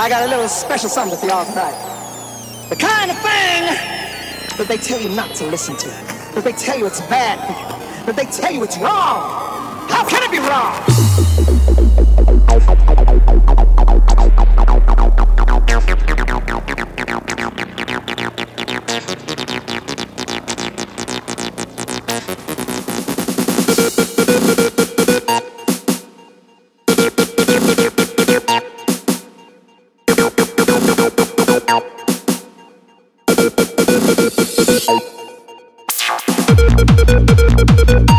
I got a little special something for y'all tonight. The kind of thing that they tell you not to listen to, that they tell you it's bad for you, that they tell you it's wrong. How can it be wrong? Thank you.